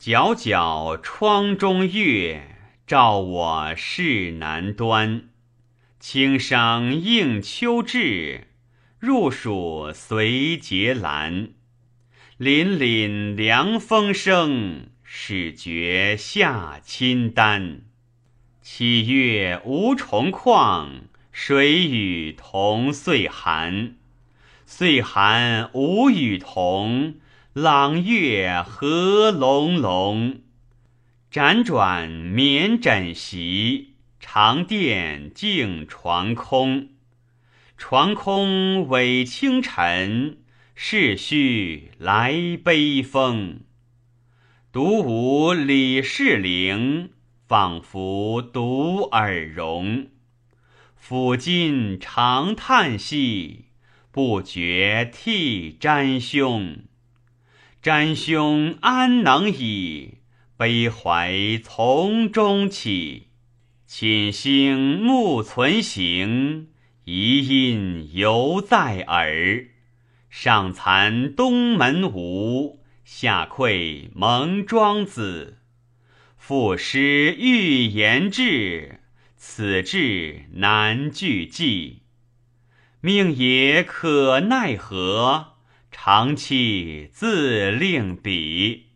皎皎窗中月，照我市南端。青商应秋至，入暑随节阑。凛凛凉风生，始觉夏侵丹。七月无重旷，水雨同岁寒。岁寒无与同，朗月何胧胧。辗转眠枕席，长殿静床空。床空委清尘，世须来悲风。独舞李氏陵，仿佛独耳聋。抚今长叹息。不觉涕沾胸，瞻兄安能已？悲怀从中起。寝兴目存行，遗音犹在耳。上惭东门无，下愧蒙庄子。赋诗欲言志，此志难具记。命也可奈何？长期自令彼。